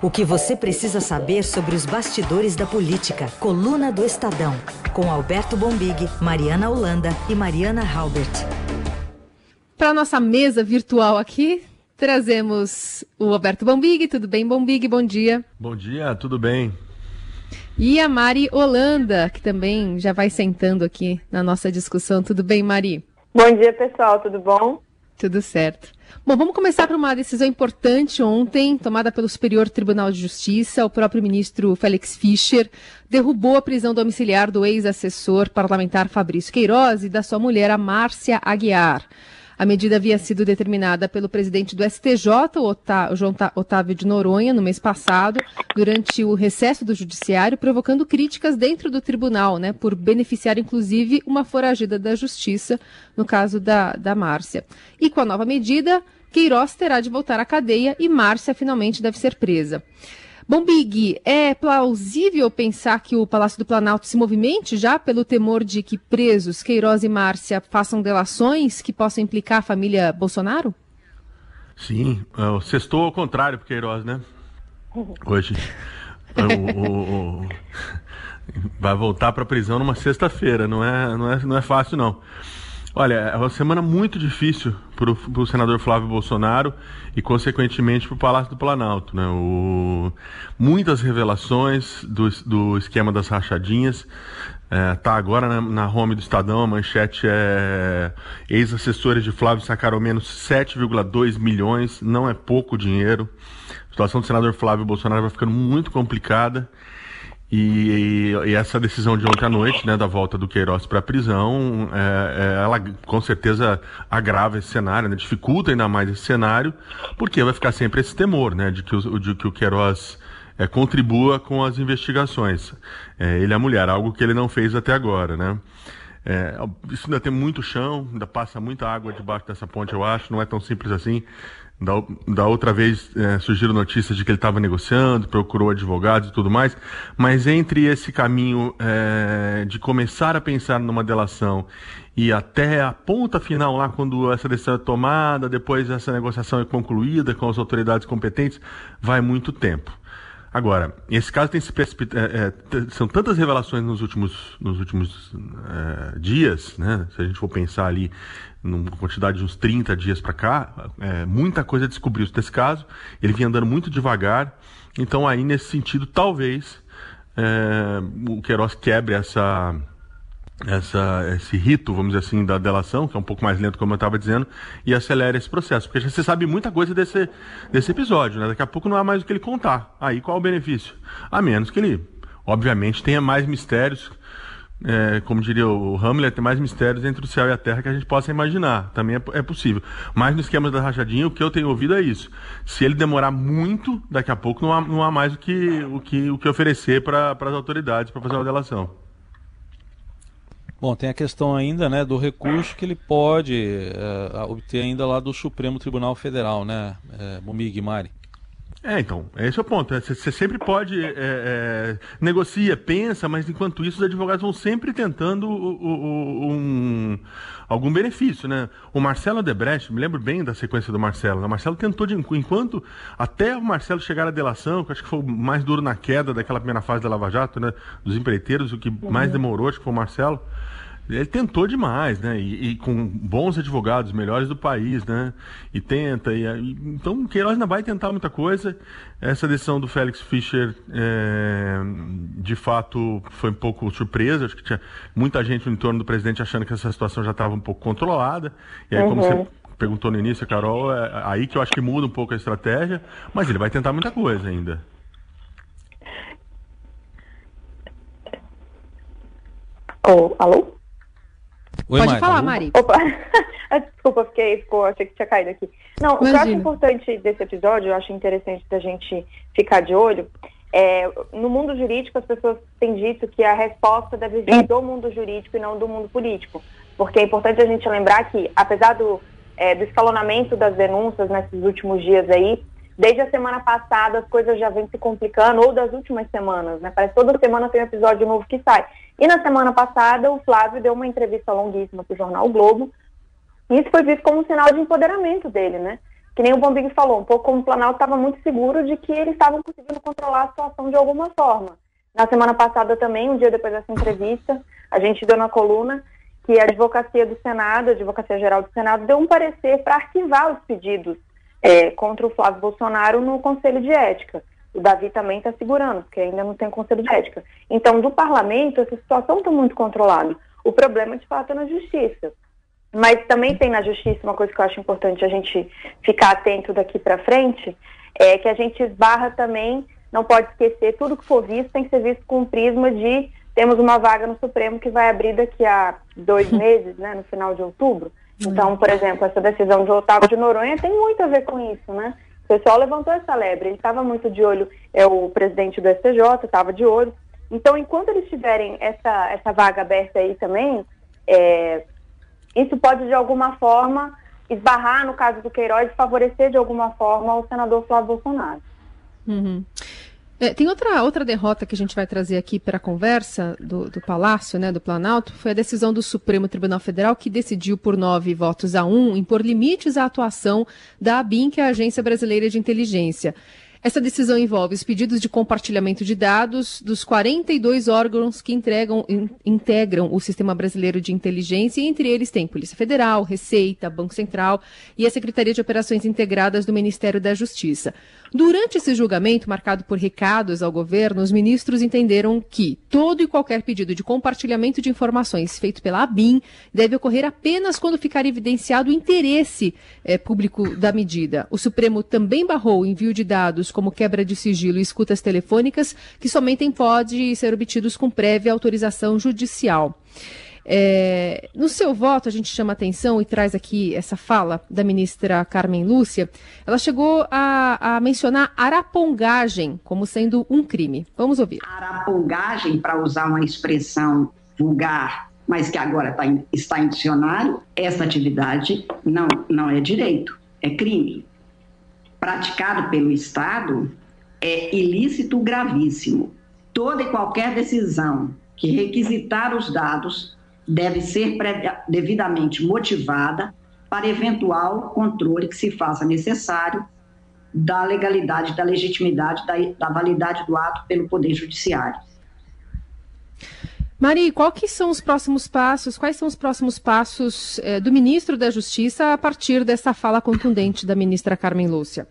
O que você precisa saber sobre os bastidores da política. Coluna do Estadão. Com Alberto Bombig, Mariana Holanda e Mariana Halbert. Para nossa mesa virtual aqui, trazemos o Alberto Bombig. Tudo bem, Bombig? Bom dia. Bom dia, tudo bem. E a Mari Holanda, que também já vai sentando aqui na nossa discussão. Tudo bem, Mari? Bom dia, pessoal. Tudo bom? Tudo certo. Bom, vamos começar por uma decisão importante ontem, tomada pelo Superior Tribunal de Justiça. O próprio ministro Félix Fischer derrubou a prisão domiciliar do ex-assessor parlamentar Fabrício Queiroz e da sua mulher, a Márcia Aguiar. A medida havia sido determinada pelo presidente do STJ, Otávio de Noronha, no mês passado, durante o recesso do judiciário, provocando críticas dentro do tribunal, né, por beneficiar inclusive uma foragida da justiça, no caso da, da Márcia. E com a nova medida, Queiroz terá de voltar à cadeia e Márcia finalmente deve ser presa. Bom, Big, é plausível pensar que o Palácio do Planalto se movimente já pelo temor de que presos Queiroz e Márcia façam delações que possam implicar a família Bolsonaro? Sim, é, sextou ao contrário para Queiroz, né? Hoje. É, o, o, o, vai voltar para a prisão numa sexta-feira, não é, não, é, não é fácil não. Olha, é uma semana muito difícil para o senador Flávio Bolsonaro e, consequentemente, para o Palácio do Planalto. Né? O... Muitas revelações do, do esquema das rachadinhas. É, tá agora na, na home do Estadão, a manchete é ex-assessores de Flávio sacaram menos 7,2 milhões, não é pouco dinheiro. A situação do senador Flávio Bolsonaro vai ficando muito complicada. E, e, essa decisão de ontem à noite, né, da volta do Queiroz para a prisão, é, é, ela com certeza agrava esse cenário, né, dificulta ainda mais esse cenário, porque vai ficar sempre esse temor, né, de que o, de que o Queiroz é, contribua com as investigações. É, ele é a mulher, algo que ele não fez até agora, né. É, isso ainda tem muito chão, ainda passa muita água debaixo dessa ponte, eu acho, não é tão simples assim. Da, da outra vez é, surgiram notícias de que ele estava negociando, procurou advogados e tudo mais, mas entre esse caminho é, de começar a pensar numa delação e até a ponta final, lá quando essa decisão é tomada, depois essa negociação é concluída com as autoridades competentes, vai muito tempo. Agora, esse caso tem se precipitado. É, é, são tantas revelações nos últimos, nos últimos é, dias, né? Se a gente for pensar ali numa quantidade de uns 30 dias para cá, é, muita coisa descobriu-se desse caso. Ele vinha andando muito devagar. Então, aí, nesse sentido, talvez é, o Queiroz quebre essa essa, esse rito, vamos dizer assim, da delação, que é um pouco mais lento, como eu estava dizendo, e acelera esse processo. Porque já você sabe muita coisa desse, desse episódio, né? Daqui a pouco não há mais o que ele contar. Aí qual o benefício? A menos que ele, obviamente, tenha mais mistérios, é, como diria o Hamlet, tem mais mistérios entre o céu e a terra que a gente possa imaginar. Também é, é, possível. Mas no esquema da rachadinha, o que eu tenho ouvido é isso. Se ele demorar muito, daqui a pouco não há, não há mais o que, o que, o que oferecer para as autoridades para fazer uma delação. Bom, tem a questão ainda né, do recurso que ele pode é, obter ainda lá do Supremo Tribunal Federal, né, é, Bumig Mari? É, então, esse é o ponto. Você sempre pode é, é, negocia, pensa, mas enquanto isso os advogados vão sempre tentando um, algum benefício, né? O Marcelo Debrecht, me lembro bem da sequência do Marcelo. Né? O Marcelo tentou de enquanto até o Marcelo chegar à delação, que acho que foi o mais duro na queda daquela primeira fase da Lava Jato, né? Dos empreiteiros, o que mais uhum. demorou, acho que foi o Marcelo. Ele tentou demais, né? E, e, com bons advogados, melhores do país, né? E tenta. E, então o Queiroz ainda vai tentar muita coisa. Essa decisão do Félix Fischer, é, de fato, foi um pouco surpresa. Acho que tinha muita gente no entorno do presidente achando que essa situação já estava um pouco controlada. E aí, uhum. como você perguntou no início, Carol, é aí que eu acho que muda um pouco a estratégia. Mas ele vai tentar muita coisa ainda. Oh, alô? Oi, Pode Mari. falar, Mari. Opa, desculpa, fiquei, ficou, achei que tinha caído aqui. Não, Imagina. o que eu acho importante desse episódio, eu acho interessante da gente ficar de olho, é, no mundo jurídico as pessoas têm dito que a resposta deve vir do mundo jurídico e não do mundo político. Porque é importante a gente lembrar que, apesar do, é, do escalonamento das denúncias nesses últimos dias aí, desde a semana passada as coisas já vêm se complicando, ou das últimas semanas, né? Parece que toda semana tem um episódio novo que sai. E na semana passada, o Flávio deu uma entrevista longuíssima para o jornal Globo, e isso foi visto como um sinal de empoderamento dele, né? que nem o Bombig falou, um pouco como o Planalto estava muito seguro de que eles estavam conseguindo controlar a situação de alguma forma. Na semana passada também, um dia depois dessa entrevista, a gente deu na coluna que a advocacia do Senado, a advocacia geral do Senado, deu um parecer para arquivar os pedidos é, contra o Flávio Bolsonaro no Conselho de Ética. O Davi também está segurando, porque ainda não tem Conselho de Ética. Então, do parlamento, essa situação está muito controlada. O problema, de fato, é na justiça. Mas também tem na justiça uma coisa que eu acho importante a gente ficar atento daqui para frente, é que a gente esbarra também, não pode esquecer, tudo que for visto tem que ser visto com o prisma de temos uma vaga no Supremo que vai abrir daqui a dois meses, né, no final de outubro. Então, por exemplo, essa decisão de Otávio de Noronha tem muito a ver com isso, né? O pessoal levantou essa lebre, ele estava muito de olho, é o presidente do STJ estava de olho. Então, enquanto eles tiverem essa, essa vaga aberta aí também, é, isso pode, de alguma forma, esbarrar, no caso do Queiroz, favorecer, de alguma forma, o senador Flávio Bolsonaro. Uhum. É, tem outra, outra derrota que a gente vai trazer aqui para a conversa do, do, Palácio, né, do Planalto, foi a decisão do Supremo Tribunal Federal que decidiu por nove votos a um impor limites à atuação da ABIN, que é a Agência Brasileira de Inteligência. Essa decisão envolve os pedidos de compartilhamento de dados dos 42 órgãos que entregam, in, integram o Sistema Brasileiro de Inteligência, e entre eles tem Polícia Federal, Receita, Banco Central e a Secretaria de Operações Integradas do Ministério da Justiça. Durante esse julgamento, marcado por recados ao governo, os ministros entenderam que todo e qualquer pedido de compartilhamento de informações feito pela ABIN deve ocorrer apenas quando ficar evidenciado o interesse é, público da medida. O Supremo também barrou o envio de dados como quebra de sigilo e escutas telefônicas, que somente podem ser obtidos com prévia autorização judicial. É, no seu voto, a gente chama atenção e traz aqui essa fala da ministra Carmen Lúcia. Ela chegou a, a mencionar arapongagem como sendo um crime. Vamos ouvir. Arapongagem, para usar uma expressão vulgar, mas que agora tá em, está em dicionário, essa atividade não, não é direito, é crime. Praticado pelo Estado, é ilícito gravíssimo. Toda e qualquer decisão que requisitar os dados deve ser devidamente motivada para eventual controle que se faça necessário da legalidade, da legitimidade, da, da validade do ato pelo Poder Judiciário. Mari, que são os próximos passos? Quais são os próximos passos eh, do ministro da Justiça a partir dessa fala contundente da ministra Carmen Lúcia?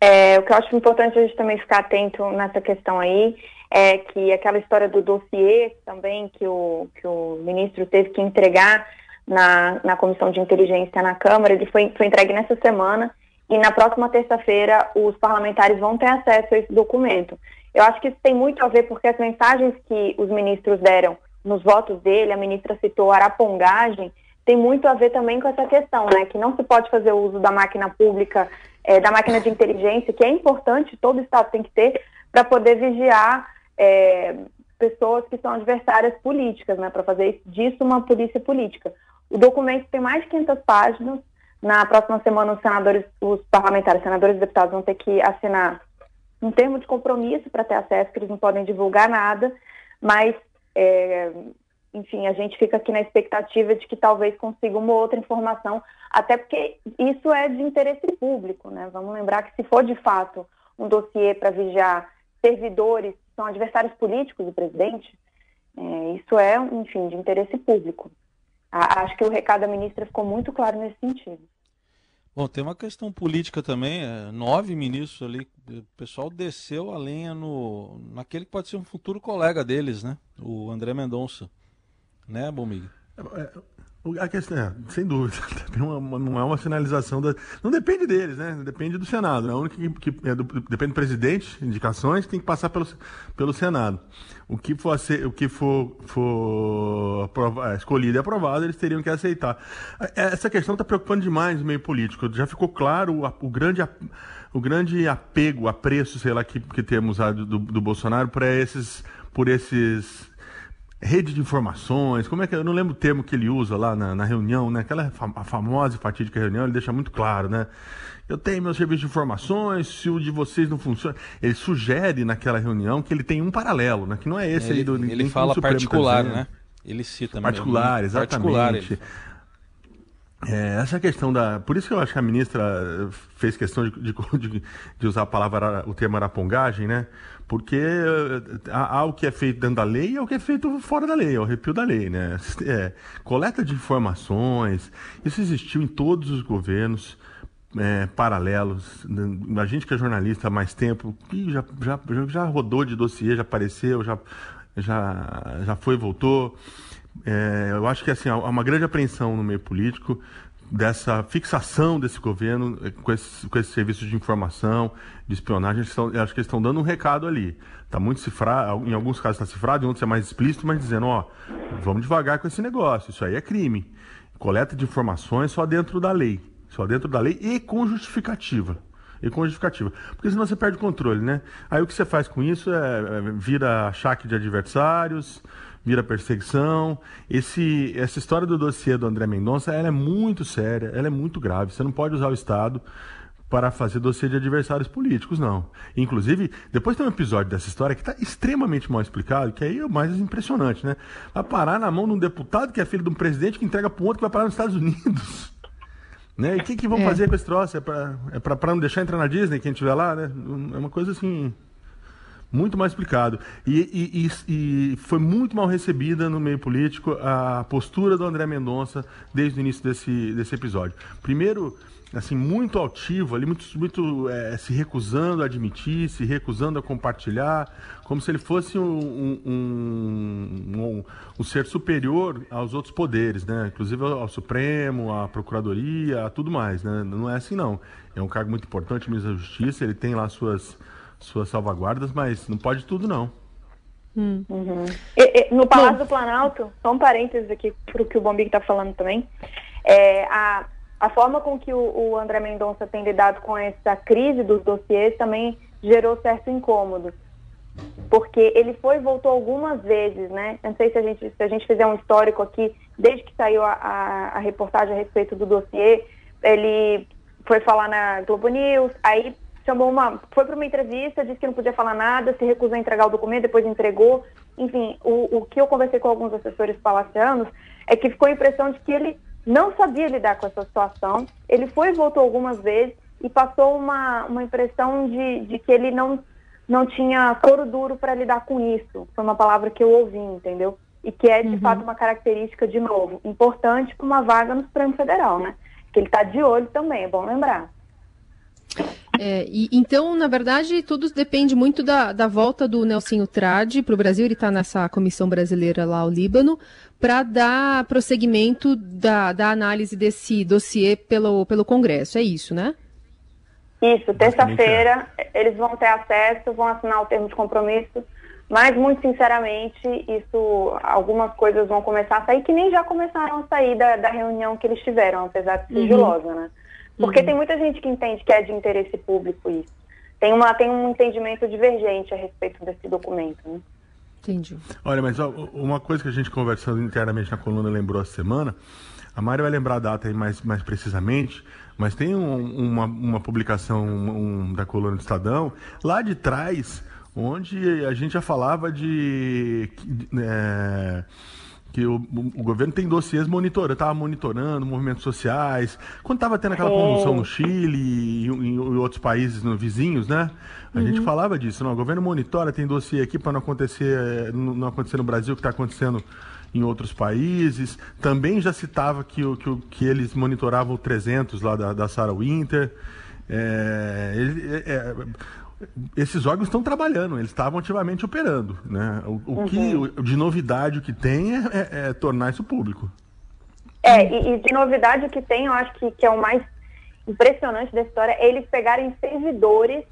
É, o que eu acho importante a gente também ficar atento nessa questão aí é que aquela história do dossiê também que o, que o ministro teve que entregar na, na Comissão de Inteligência na Câmara, ele foi, foi entregue nessa semana e na próxima terça-feira os parlamentares vão ter acesso a esse documento. Eu acho que isso tem muito a ver porque as mensagens que os ministros deram nos votos dele, a ministra citou arapongagem, tem muito a ver também com essa questão, né, que não se pode fazer uso da máquina pública, é, da máquina de inteligência, que é importante, todo Estado tem que ter, para poder vigiar é, pessoas que são adversárias políticas, né, para fazer disso uma polícia política. O documento tem mais de 500 páginas. Na próxima semana, os senadores, os parlamentares, senadores e deputados vão ter que assinar um termo de compromisso para ter acesso, que eles não podem divulgar nada, mas, é, enfim, a gente fica aqui na expectativa de que talvez consiga uma outra informação, até porque isso é de interesse público, né? Vamos lembrar que se for de fato um dossiê para vigiar servidores são adversários políticos do presidente, é, isso é, enfim, de interesse público. Acho que o recado da ministra ficou muito claro nesse sentido. Bom, tem uma questão política também. É, nove ministros ali, o pessoal desceu a lenha no naquele que pode ser um futuro colega deles, né? O André Mendonça, né, Bomig? A questão é, sem dúvida, uma, não é uma sinalização da. Não depende deles, né? Depende do Senado. É o único que, que é do, depende do presidente, indicações, tem que passar pelo, pelo Senado. O que for, o que for, for é, escolhido e aprovado, eles teriam que aceitar. É, essa questão está preocupando demais o meio político. Já ficou claro o, o grande o grande apego, apreço, sei lá, que, que temos do, do Bolsonaro para esses, por esses rede de informações, como é que eu não lembro o termo que ele usa lá na, na reunião, né? Aquela a famosa e fatídica reunião, ele deixa muito claro, né? Eu tenho meu serviço de informações, se o de vocês não funciona, ele sugere naquela reunião que ele tem um paralelo, né? Que não é esse ele, aí do Ele fala particular, né? Ele cita particular, exatamente. Particular, É, essa questão da. Por isso que eu acho que a ministra fez questão de, de, de usar a palavra, o termo arapongagem, né? Porque eh, há, há, o que é feito dentro da lei e há o que é feito fora da lei, é o arrepio da lei, né? É, coleta de informações, isso existiu em todos os governos. É, paralelos. A gente que é jornalista há mais tempo, já, já, já rodou de dossiê, já apareceu, já, já, já foi voltou. É, eu acho que assim, há uma grande apreensão no meio político dessa fixação desse governo eh, com esses, com serviços de informação, de espionagem. Estão, acho que eles estão dando um recado ali. Está muito cifrado, em alguns casos está cifrado, em outros é mais explícito, mas dizendo, ó, vamos devagar com esse negócio, isso aí é crime. Coleta de informações só dentro da lei. Só dentro da lei e com justificativa e com justificativa. Porque senão você perde o controle, né? Aí o que você faz com isso é, é vira achaque de adversários, vira perseguição. Esse, essa história do dossiê do André Mendonça ela é muito séria, ela é muito grave. Você não pode usar o Estado para fazer dossiê de adversários políticos, não. Inclusive, depois tem um episódio dessa história que está extremamente mal explicado, que aí é o mais impressionante, né? Vai parar na mão de um deputado que é filho de um presidente que entrega para um outro que vai parar nos Estados Unidos. Né? E o que, que vão é. fazer com esse troço? É para é não deixar entrar na Disney quem estiver lá, né? É uma coisa assim muito mal explicado. E, e, e, foi muito mal recebida no meio político a postura do André Mendonça desde o início desse, desse episódio. Primeiro, assim, muito altivo ali, muito, muito é, se recusando a admitir, se recusando a compartilhar, como se ele fosse um, um, um, um ser superior aos outros poderes, né? Inclusive ao, Supremo, à Procuradoria, a tudo mais, né? Não é assim não. É um cargo muito importante, ministro da Justiça, ele tem lá suas, suas salvaguardas, mas não pode tudo não. Hum. Uhum. E, e, no Palácio Bom. do Planalto, só um parênteses aqui para o que o Bombig está falando também, é, a a forma com que o, o André Mendonça tem lidado com essa crise dos dossiês também gerou certo incômodo. Porque ele foi e voltou algumas vezes, né? Não sei se a gente, se a gente fizer um histórico aqui, desde que saiu a, a, a reportagem a respeito do dossiê, ele foi falar na Globo News, aí chamou uma. Foi para uma entrevista, disse que não podia falar nada, se recusou a entregar o documento, depois entregou. Enfim, o, o que eu conversei com alguns assessores palacianos é que ficou a impressão de que ele não sabia lidar com essa situação. Ele foi e voltou algumas vezes e passou uma, uma impressão de, de que ele não, não tinha couro duro para lidar com isso. Foi uma palavra que eu ouvi, entendeu? E que é, de uhum. fato, uma característica, de novo, importante para uma vaga no Supremo Federal, né? Que ele está de olho também, é bom lembrar. É, e, então, na verdade, tudo depende muito da, da volta do Nelson Trade para o Brasil. Ele está nessa comissão brasileira lá ao Líbano para dar prosseguimento da, da análise desse dossiê pelo, pelo Congresso. É isso, né? Isso, terça-feira eles vão ter acesso, vão assinar o termo de compromisso, mas muito sinceramente, isso, algumas coisas vão começar a sair que nem já começaram a sair da, da reunião que eles tiveram, apesar de sigilosa, uhum. né? Porque uhum. tem muita gente que entende que é de interesse público isso. Tem, uma, tem um entendimento divergente a respeito desse documento, né? Entendi. Olha, mas ó, uma coisa que a gente conversando internamente na coluna lembrou essa semana, a Mari vai lembrar a data aí mais, mais precisamente, mas tem um, uma, uma publicação um, da coluna do Estadão, lá de trás, onde a gente já falava de. É, que o, o, governo tem dossiês monitorando, estava monitorando movimentos sociais. Quando estava tendo aquela convulsão no Chile e em, outros países no, vizinhos, né? A uhum. gente falava disso. Não, o governo monitora, tem dossiê aqui para não acontecer, não acontecer no Brasil o que está acontecendo em outros países. Também já citava que, que, que eles monitoravam o 300 lá da, da Sarah Winter. É, é, é, esses órgãos estão trabalhando, eles estavam ativamente operando. Né? O, o uhum. que de novidade o que tem é, é, é, tornar isso público. É, e, e, de novidade o que tem, eu acho que, que é o mais impressionante da história, é eles pegarem servidores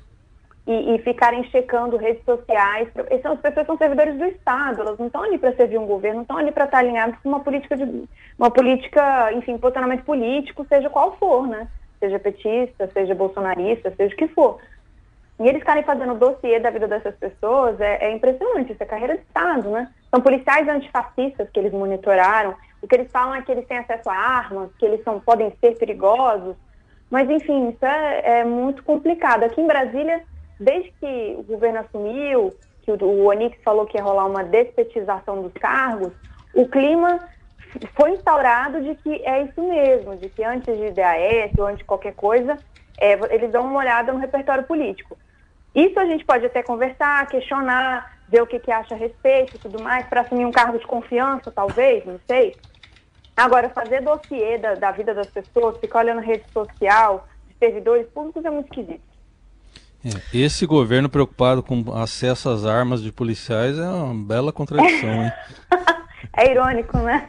e, e ficarem checando redes sociais. Essas as pessoas são servidores do Estado, elas não estão ali para servir um governo, não estão ali para estar alinhados com uma política de uma política, enfim, posicionamento político, seja qual for, né? Seja petista, seja bolsonarista, seja o que for. E eles estarem fazendo o dossiê da vida dessas pessoas é, é, impressionante, isso é carreira de Estado, né? São policiais antifascistas que eles monitoraram, o que eles falam é que eles têm acesso a armas, que eles são, podem ser perigosos, mas enfim, isso é, é muito complicado. Aqui em Brasília, desde que o governo assumiu, que o, o Onix falou que ia rolar uma despetização dos cargos, o clima foi instaurado de que é isso mesmo, de que antes de DAS ou antes de qualquer coisa, é, eles dão uma olhada no repertório político. Isso a gente pode até conversar, questionar, ver o que, que acha a respeito e tudo mais, para assumir um cargo de confiança, talvez, não sei. Agora, fazer dossiê da, da vida das pessoas, ficar olhando rede social, de servidores públicos é muito esquisito. É, esse governo preocupado com acesso às armas de policiais é uma bela contradição, hein? é irônico, né?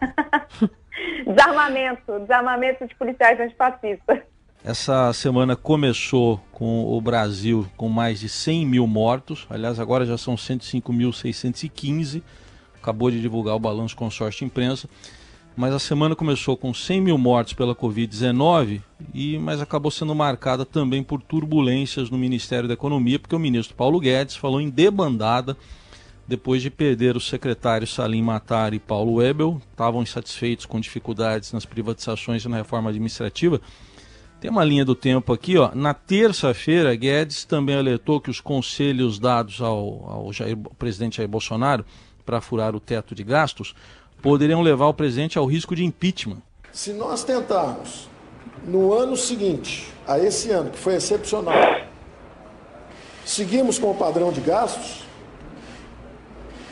desarmamento, desarmamento de policiais antifascistas. Essa semana começou com o Brasil com mais de 100 mil mortos. Aliás, agora já são 105.615. Acabou de divulgar o balanço consórcio de imprensa. Mas a semana começou com 100 mil mortos pela Covid-19, e mas acabou sendo marcada também por turbulências no Ministério da Economia, porque o ministro Paulo Guedes falou em debandada depois de perder os secretários Salim Matar e Paulo Webel, estavam insatisfeitos com dificuldades nas privatizações e na reforma administrativa tem uma linha do tempo aqui, ó. Na terça-feira, Guedes também alertou que os conselhos dados ao, ao, Jair, ao presidente Jair Bolsonaro para furar o teto de gastos poderiam levar o presidente ao risco de impeachment. Se nós tentarmos, no ano seguinte a esse ano, que foi excepcional, seguimos com o padrão de gastos,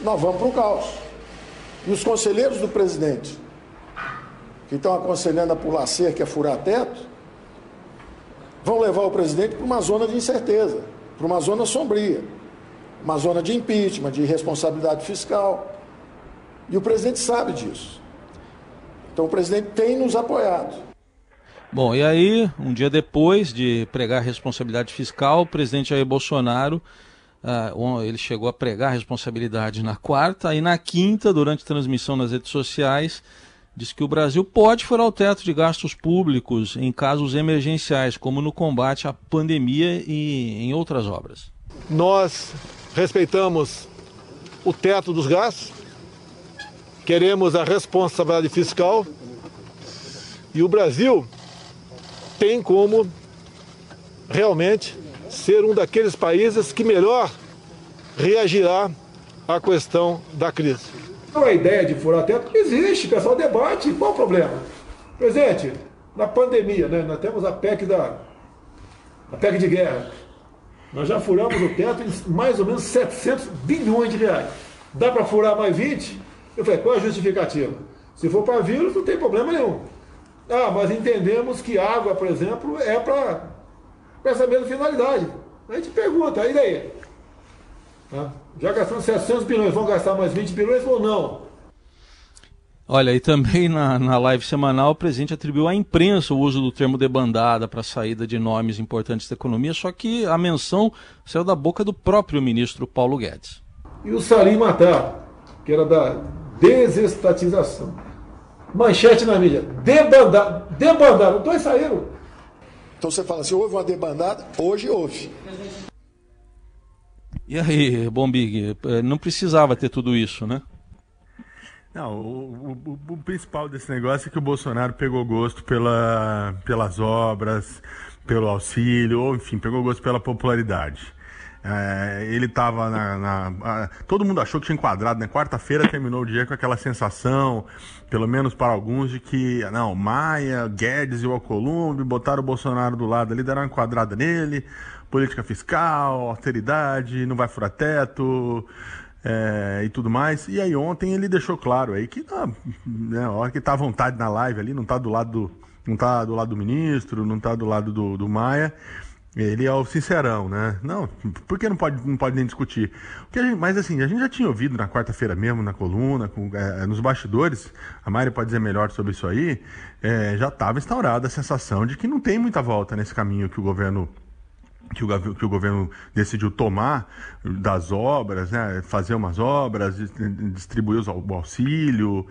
nós vamos para o caos. E os conselheiros do presidente, que estão aconselhando a pular cerca a furar teto, vão levar o presidente para uma zona de incerteza, para uma zona sombria, uma zona de impeachment, de responsabilidade fiscal. E o presidente sabe disso. Então o presidente tem nos apoiado. Bom, e aí, um dia depois de pregar responsabilidade fiscal, o presidente Jair Bolsonaro, uh, ele chegou a pregar responsabilidade na quarta, e na quinta, durante transmissão nas redes sociais, diz que o Brasil pode furar o teto de gastos públicos em casos emergenciais, como no combate à pandemia e em outras obras. Nós respeitamos o teto dos gastos, queremos a responsabilidade fiscal e o Brasil tem como realmente ser um daqueles países que melhor reagirá à questão da crise. Então a ideia de furar teto existe, o pessoal debate, qual o problema? Presidente, na pandemia, né, nós temos a PEC da a PEC de guerra. Nós já furamos o teto em mais ou menos 700 bilhões de reais. Dá para furar mais 20? Eu falei, qual é a justificativa? Se for para vírus, não tem problema nenhum. Ah, mas entendemos que água, por exemplo, é para essa mesma finalidade. A gente pergunta, e daí? Tá? Já gastamos 700 bilhões, vão gastar mais 20 bilhões ou não? Olha, e também na, na live semanal o presidente atribuiu à imprensa o uso do termo debandada para a saída de nomes importantes da economia, só que a menção saiu da boca do próprio ministro Paulo Guedes. E o Salim Matar, que era da desestatização. Manchete na mídia, debandada, debandada, dois saíram. Então você fala assim, houve uma debandada? Hoje houve. E aí, Bombig, eh, não precisava ter tudo isso, né? Não, o, o, o, principal desse negócio é que o Bolsonaro pegou gosto pela, pelas obras, pelo auxílio, ou enfim, pegou gosto pela popularidade. É, ele estava na, na, Todo mundo achou que tinha enquadrado, né? Quarta-feira terminou o dia com aquela sensação, pelo menos para alguns, de que, não, Maia, Guedes e o Alcolumbre botaram o Bolsonaro do lado ali, deram uma enquadrada nele, política fiscal, austeridade, não vai furar teto é, e tudo mais. E aí ontem ele deixou claro aí que tá, né, hora que tá à vontade na live ali, não tá do lado do, não tá do lado do ministro, não tá do lado do, do Maia. Ele é o sincerão, né? Não, por que não pode, não pode nem discutir? Gente, mas assim, a gente já tinha ouvido na quarta-feira mesmo, na coluna, com, é, nos bastidores, a Mari pode dizer melhor sobre isso aí, é, já estava instaurada a sensação de que não tem muita volta nesse caminho que o governo que o, que o governo decidiu tomar das obras, né, fazer umas obras, distribuir o auxílio.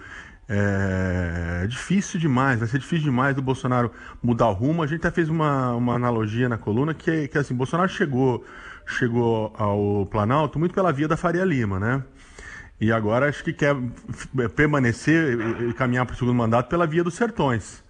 É, é, difícil demais, vai ser difícil demais do Bolsonaro mudar o rumo. A gente até fez uma, uma analogia na coluna que, que assim, Bolsonaro chegou, chegou ao Planalto muito pela via da Faria Lima, né? E agora acho que quer permanecer e caminhar para o segundo mandato pela via dos sertões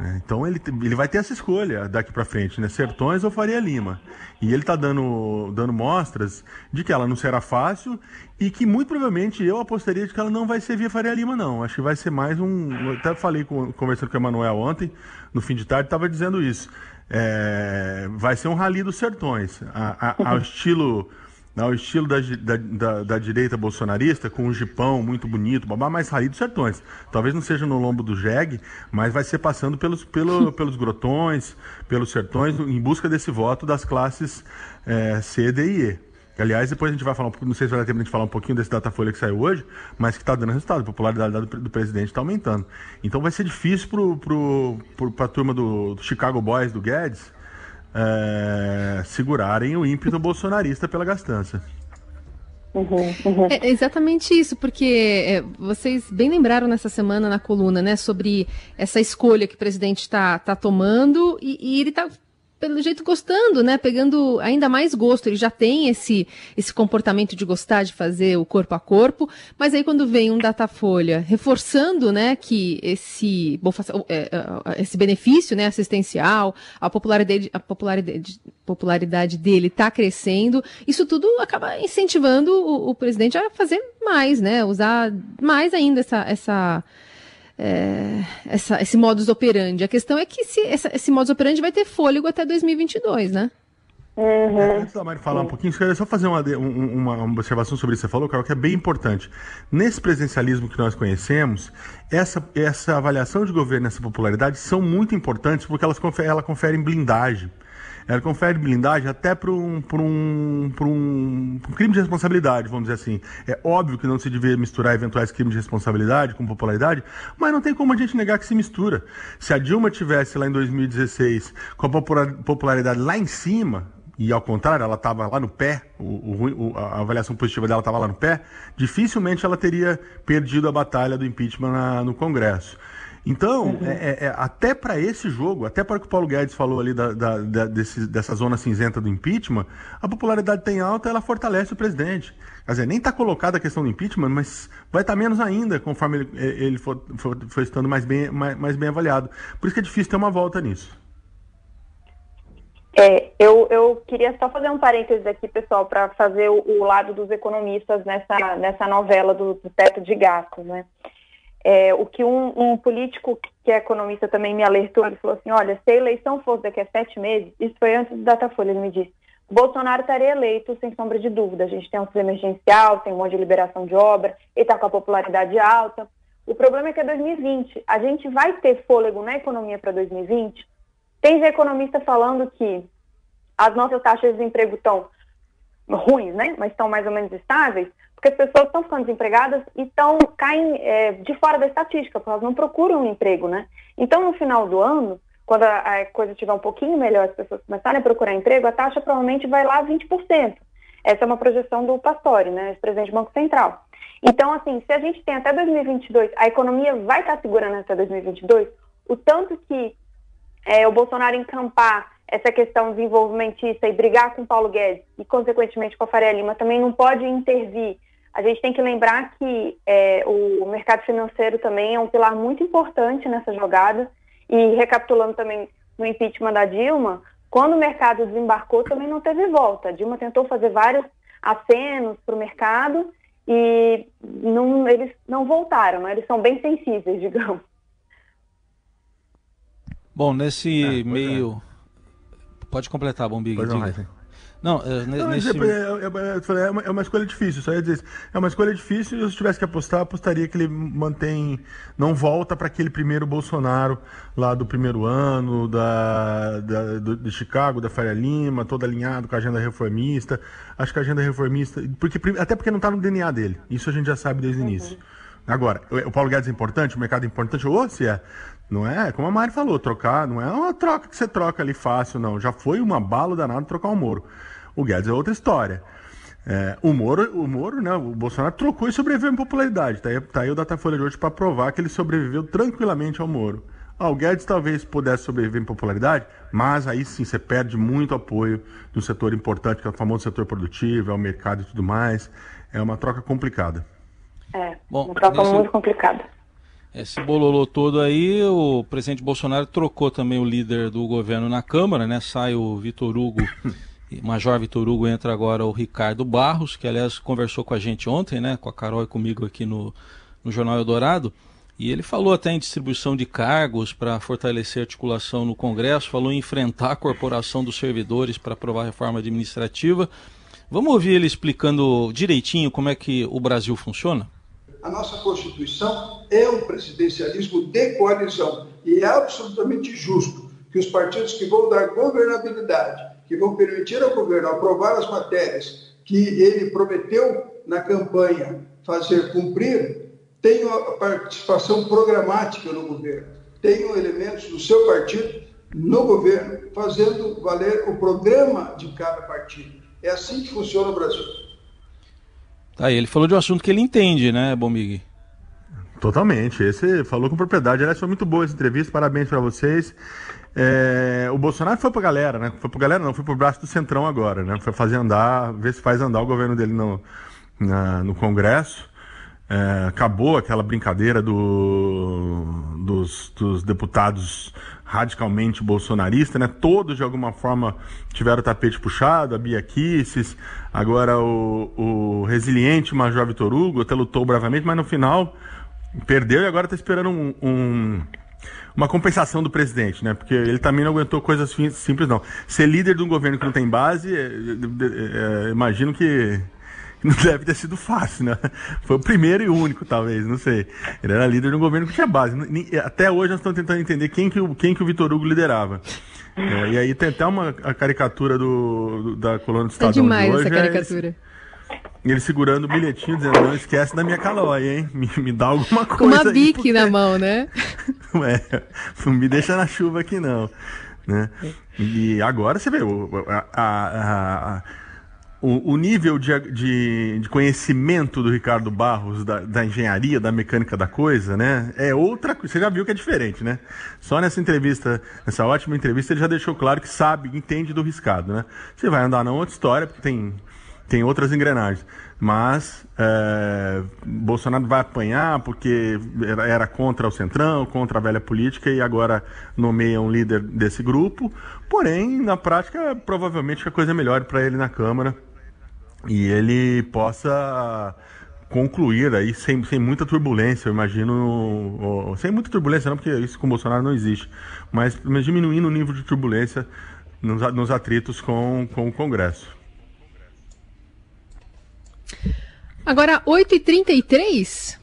então ele, ele vai ter essa escolha daqui para frente, né? Sertões ou Faria Lima. E ele está dando, dando mostras de que ela não será fácil e que muito provavelmente eu apostaria de que ela não vai ser via Faria Lima, não. Acho que vai ser mais um. Eu até falei com, conversando com o Emanuel ontem, no fim de tarde, estava dizendo isso. É, vai ser um rally dos sertões. A, a, ao estilo ao estilo da, da, da, da, direita bolsonarista, com um jipão muito bonito, babá, mais rali dos sertões. Talvez não seja no lombo do jegue, mas vai ser passando pelos, pelo, pelos grotões, pelos sertões, em busca desse voto das classes é, C, D e E. Aliás, depois a gente vai falar, não sei se vai dar tempo de a gente falar um pouquinho desse Datafolha que saiu hoje, mas que está dando resultado, a popularidade do, presidente está aumentando. Então vai ser difícil para a turma do, do Chicago Boys, do Guedes, é, segurarem o ímpeto bolsonarista pela gastança. Uhum, uhum. É exatamente isso, porque é, vocês bem lembraram nessa semana na coluna, né, sobre essa escolha que o presidente está tá tomando e, e ele está pelo jeito gostando, né? Pegando ainda mais gosto. Ele já tem esse, esse comportamento de gostar de fazer o corpo a corpo, mas aí quando vem um Datafolha reforçando, né, que esse, é, é, esse benefício, né, assistencial, a popularidade, a popularidade, popularidade dele está crescendo, isso tudo acaba incentivando o, o presidente a fazer mais, né? Usar mais ainda essa, essa é, essa, esse modus operandi. A questão é que se, essa, esse modus operandi vai ter fôlego até 2022, né? Uhum. É, antes da Mari falar um pouquinho, queria só fazer uma, uma, uma, observação sobre isso que você falou, Carol, que é bem importante. Nesse presencialismo que nós conhecemos, essa, essa avaliação de governo, essa popularidade são muito importantes porque elas conferem, ela confere blindagem. Ela confere blindagem até para um, um, um, um crime de responsabilidade, vamos dizer assim. É óbvio que não se devia misturar eventuais crimes de responsabilidade com popularidade, mas não tem como a gente negar que se mistura. Se a Dilma tivesse lá em 2016 com a popularidade lá em cima, e ao contrário, ela estava lá no pé, o, o, a avaliação positiva dela estava lá no pé, dificilmente ela teria perdido a batalha do impeachment na, no Congresso. Então, uhum. é, é, é até para esse jogo, até para o que o Paulo Guedes falou ali da, da, da desse, dessa zona cinzenta do impeachment, a popularidade tem alta, ela fortalece o presidente. Quer dizer, nem está colocada a questão do impeachment, mas vai estar tá menos ainda conforme ele, ele for, for, for, estando mais bem, mais, mais bem avaliado. Por isso que é difícil ter uma volta nisso. É, eu, eu queria só fazer um parênteses aqui, pessoal, para fazer o, o, lado dos economistas nessa, nessa novela do, do teto de gastos, né? É, o que um, um, político que é economista também me alertou, ele falou assim, olha, se a eleição fosse daqui a sete meses, isso foi antes do Datafolha, ele me disse, Bolsonaro estaria eleito sem sombra de dúvida. A gente tem um fundo emergencial, tem um monte de liberação de obra, ele está com a popularidade alta. O problema é que é 2020. A gente vai ter fôlego na economia para 2020? Tem economista falando que as nossas taxas de desemprego estão ruins, né? Mas estão mais ou menos estáveis porque as pessoas estão ficando desempregadas e estão caem é, de fora da estatística, porque elas não procuram um emprego, né? Então, no final do ano, quando a, a coisa estiver um pouquinho melhor, as pessoas começarem a procurar emprego, a taxa provavelmente vai lá a 20%. Essa é uma projeção do Pastore, né, presidente do Banco Central. Então, assim, se a gente tem até 2022, a economia vai estar segurando até 2022, o tanto que é, o Bolsonaro encampar essa questão desenvolvimentista e brigar com Paulo Guedes e, consequentemente, com a Faria Lima também não pode intervir a gente tem que lembrar que é, o mercado financeiro também é um pilar muito importante nessa jogada. E recapitulando também no impeachment da Dilma, quando o mercado desembarcou também não teve volta. A Dilma tentou fazer vários acenos para o mercado e não, eles não voltaram, né? eles são bem sensíveis, digamos. Bom, nesse é, meio. É. Pode completar, Bombig. Pode não, não, é, não nesse... é, é, uma, é, uma, escolha difícil, só ia dizer isso. É uma escolha difícil e se tivesse que apostar, apostaria que ele mantém, não volta para aquele primeiro Bolsonaro lá do primeiro ano, da, da do, de Chicago, da Faria Lima, todo alinhado com a agenda reformista. Acho que a agenda reformista, porque, até porque não está no DNA dele, isso a gente já sabe desde o início. Agora, o Paulo Guedes é importante, o mercado é importante, ou se é. Não é, como a Mari falou, trocar, não é uma troca que você troca ali fácil, não. Já foi uma bala danada trocar o Moro. O Guedes é outra história. É, o Moro, o Moro, né? O Bolsonaro trocou e sobreviveu em popularidade. Tá aí, tá aí o Datafolha de hoje para provar que ele sobreviveu tranquilamente ao Moro. Ah, o Guedes talvez pudesse sobreviver em popularidade, mas aí sim você perde muito apoio do setor importante, que é o famoso setor produtivo, é o mercado e tudo mais. É uma troca complicada. É, Bom, uma troca nesse... muito complicada. Esse bololô todo aí, o presidente Bolsonaro trocou também o líder do governo na Câmara, né? Sai o Vitor Hugo, Major Vitor Hugo, entra agora o Ricardo Barros, que aliás conversou com a gente ontem, né? Com a Carol e comigo aqui no, no Jornal Eldorado. E ele falou até em distribuição de cargos para fortalecer a articulação no Congresso, falou em enfrentar a corporação dos servidores para aprovar a reforma administrativa. Vamos ouvir ele explicando direitinho como é que o Brasil funciona? A nossa Constituição é um presidencialismo de coalizão e é absolutamente justo que os partidos que vão dar governabilidade, que vão permitir ao governo aprovar as matérias que ele prometeu na campanha fazer cumprir, tenham a participação programática no governo, tenham elementos do seu partido no governo, fazendo valer o programa de cada partido. É assim que funciona o Brasil. Tá, ele falou de um assunto que ele entende, né, Bomig? Totalmente. Esse falou com propriedade. Aliás, foi muito boa essa entrevista. Parabéns para vocês. É, o Bolsonaro foi pra galera, né? Foi pra galera, não, foi pro braço do Centrão agora, né? Foi fazer andar, ver se faz andar o governo dele no, na, no Congresso. É, acabou aquela brincadeira do, dos, dos deputados radicalmente bolsonarista, né? Todos de alguma forma tiveram o tapete puxado, a Bia Kisses, agora o, o resiliente Major Vitor Hugo até lutou bravamente, mas no final perdeu e agora está esperando um, um, uma compensação do presidente, né? Porque ele também não aguentou coisas simples, não. Ser líder de um governo que não tem base, é, é, é, imagino que não deve ter sido fácil, né? Foi o primeiro e único, talvez, não sei. Ele era líder de um governo que tinha base. Até hoje nós estamos tentando entender quem que o, quem que o Vitor Hugo liderava. É, e aí tem até uma a caricatura do, do da coluna do Estadão é demais de hoje. essa caricatura. É ele segurando o bilhetinho, dizendo, não esquece da minha calói, hein? Me, me dá alguma coisa Com uma bique porque... na mão, né? é, não me deixa na chuva aqui, não. Né? E agora você vê, a, a, a o, o nível de, de, de, conhecimento do Ricardo Barros da, da, engenharia, da mecânica da coisa, né? É outra coisa. Você já viu que é diferente, né? Só nessa entrevista, nessa ótima entrevista, ele já deixou claro que sabe, entende do riscado, né? Você vai andar na outra história, porque tem, tem outras engrenagens. Mas é, Bolsonaro vai apanhar porque era, era, contra o Centrão, contra a velha política e agora nomeia um líder desse grupo. Porém, na prática, provavelmente a coisa é melhor para ele na Câmara e ele possa concluir aí sem, sem muita turbulência, eu imagino, sem muita turbulência não, porque isso com Bolsonaro não existe, mas, mas diminuindo o nível de turbulência nos, nos atritos com, com o Congresso. Agora, 8h33.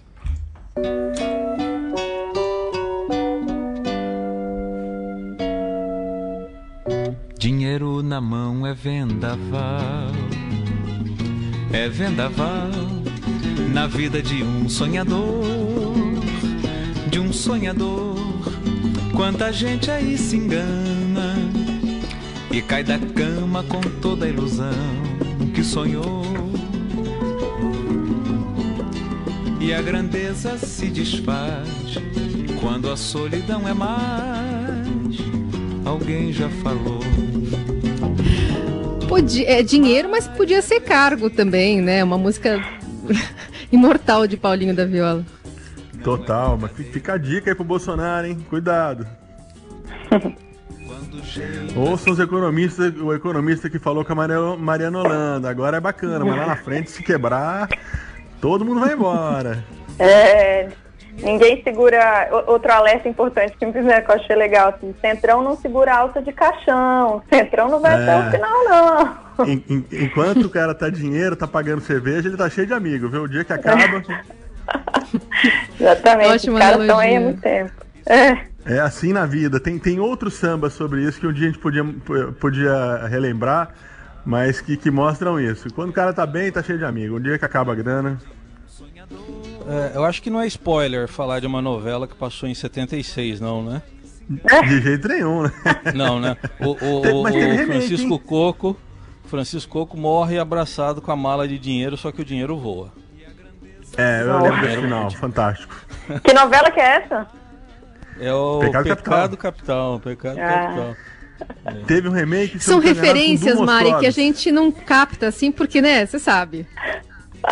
Dinheiro na mão é vendaval é vendaval na vida de um sonhador, de um sonhador. Quanta gente aí se engana e cai da cama com toda a ilusão que sonhou. E a grandeza se desfaz quando a solidão é mais. Alguém já falou Podia, é dinheiro, mas podia ser cargo também, né? Uma música imortal de Paulinho da Viola. Total, mas fica a dica aí pro Bolsonaro, hein? Cuidado. Ouçam os economistas, o economista que falou com a Mariana Holanda. Agora é bacana, mas lá na frente, se quebrar, todo mundo vai embora. É, Ninguém segura. Outro alerta importante que me fizeram que eu achei legal, assim, Centrão não segura alta de caixão. Centrão não vai é. até o final, não. Em, em, enquanto o cara tá dinheiro, tá pagando cerveja, ele tá cheio de amigos, viu? O dia que acaba. Exatamente, Ótima os caras estão aí há muito tempo. É. É assim na vida. Tem, tem outros sambas sobre isso que um dia a gente podia, podia relembrar, mas que, que mostram isso. Quando o cara tá bem, tá cheio de amigos. Um dia que acaba a grana. É, eu acho que não é spoiler falar de uma novela que passou em 76, não, né? De jeito nenhum, né? Não, né? O, o, o Francisco Coco. Francisco Coco morre abraçado com a mala de dinheiro, só que o dinheiro voa. É, eu lembro desse final, fantástico. Que novela que é essa? É o Pecado, Pecado Capital. Capital. Pecado ah. Capital. É. Teve um remake. São referências, Mari, que a gente não capta assim, porque, né, você sabe.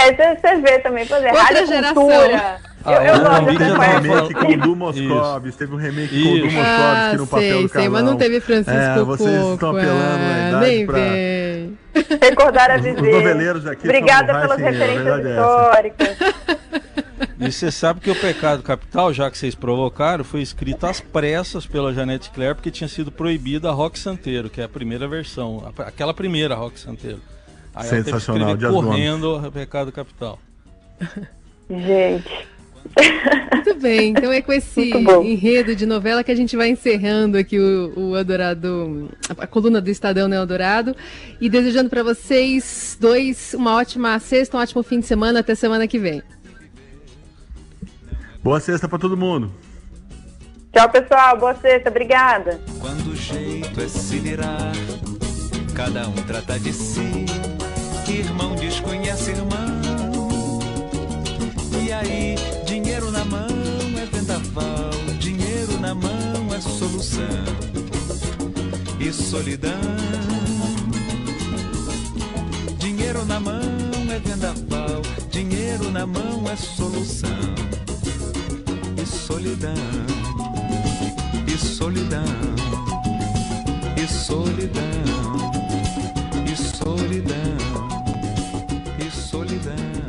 É, você vê também, por exemplo, Outra Rádio geração. Cultura. eu, eu o gosto teve dessa um parte. remake com o Du Moscovis, teve um remake com o Du. Moscovis Ah, no papel sei, do sei, mas não teve Francisco É, vocês Coco. estão apelando ah, a idade nem pra... vem. Recordar a Os- os viver. noveleiros aqui Obrigada são pelas referências é essa. históricas. E você sabe que o Pecado Capital, já que vocês provocaram, foi escrito às pressas pela Janete Claire, porque tinha sido proibida a Rock Santeiro, que é a primeira versão, aquela primeira Rock Santeiro. Aí ela teve que Sensacional, Gomes. correndo o Pecado Capital. Gente. Muito bem, então é com esse enredo de novela que a gente vai encerrando aqui o, o Adorado, a coluna do Estadão né, Eldorado, e desejando para vocês dois uma ótima sexta, um ótimo fim de semana, até semana que vem. Boa sexta pra todo mundo. Tchau, pessoal. Boa sexta. Obrigada. Quando o jeito é se virar, cada um trata de si. Irmão desconhece irmão. E aí, dinheiro na mão é vendaval, dinheiro na mão é solução. E solidão. Dinheiro na mão é vendaval, dinheiro na mão é solução solidão, e solidão, e solidão, e solidão, e solidão.